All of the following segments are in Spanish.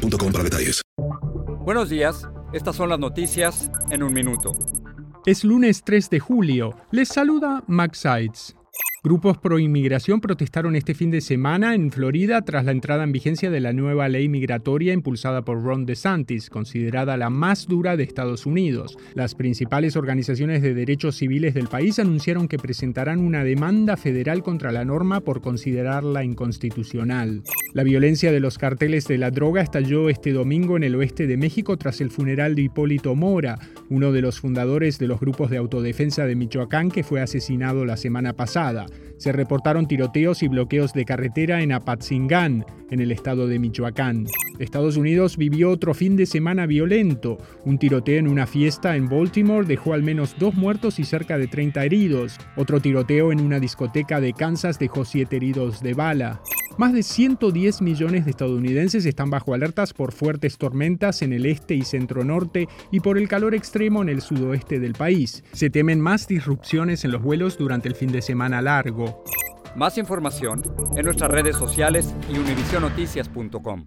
boostmobile.com para detalles. Buenos días, estas son las noticias en un minuto. Es lunes 3 de julio. Les saluda Max Sides. Grupos pro inmigración protestaron este fin de semana en Florida tras la entrada en vigencia de la nueva ley migratoria impulsada por Ron DeSantis, considerada la más dura de Estados Unidos. Las principales organizaciones de derechos civiles del país anunciaron que presentarán una demanda federal contra la norma por considerarla inconstitucional. La violencia de los carteles de la droga estalló este domingo en el oeste de México tras el funeral de Hipólito Mora, uno de los fundadores de los grupos de autodefensa de Michoacán que fue asesinado la semana pasada. Se reportaron tiroteos y bloqueos de carretera en Apatzingán, en el estado de Michoacán. Estados Unidos vivió otro fin de semana violento. Un tiroteo en una fiesta en Baltimore dejó al menos dos muertos y cerca de 30 heridos. Otro tiroteo en una discoteca de Kansas dejó siete heridos de bala. Más de 110 millones de estadounidenses están bajo alertas por fuertes tormentas en el este y centro norte y por el calor extremo en el sudoeste del país. Se temen más disrupciones en los vuelos durante el fin de semana largo. Más información en nuestras redes sociales y univisionoticias.com.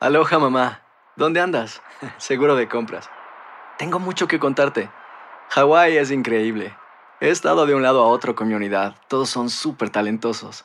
Aloha mamá, ¿dónde andas? Seguro de compras. Tengo mucho que contarte. Hawái es increíble. He estado de un lado a otro con mi unidad. Todos son súper talentosos.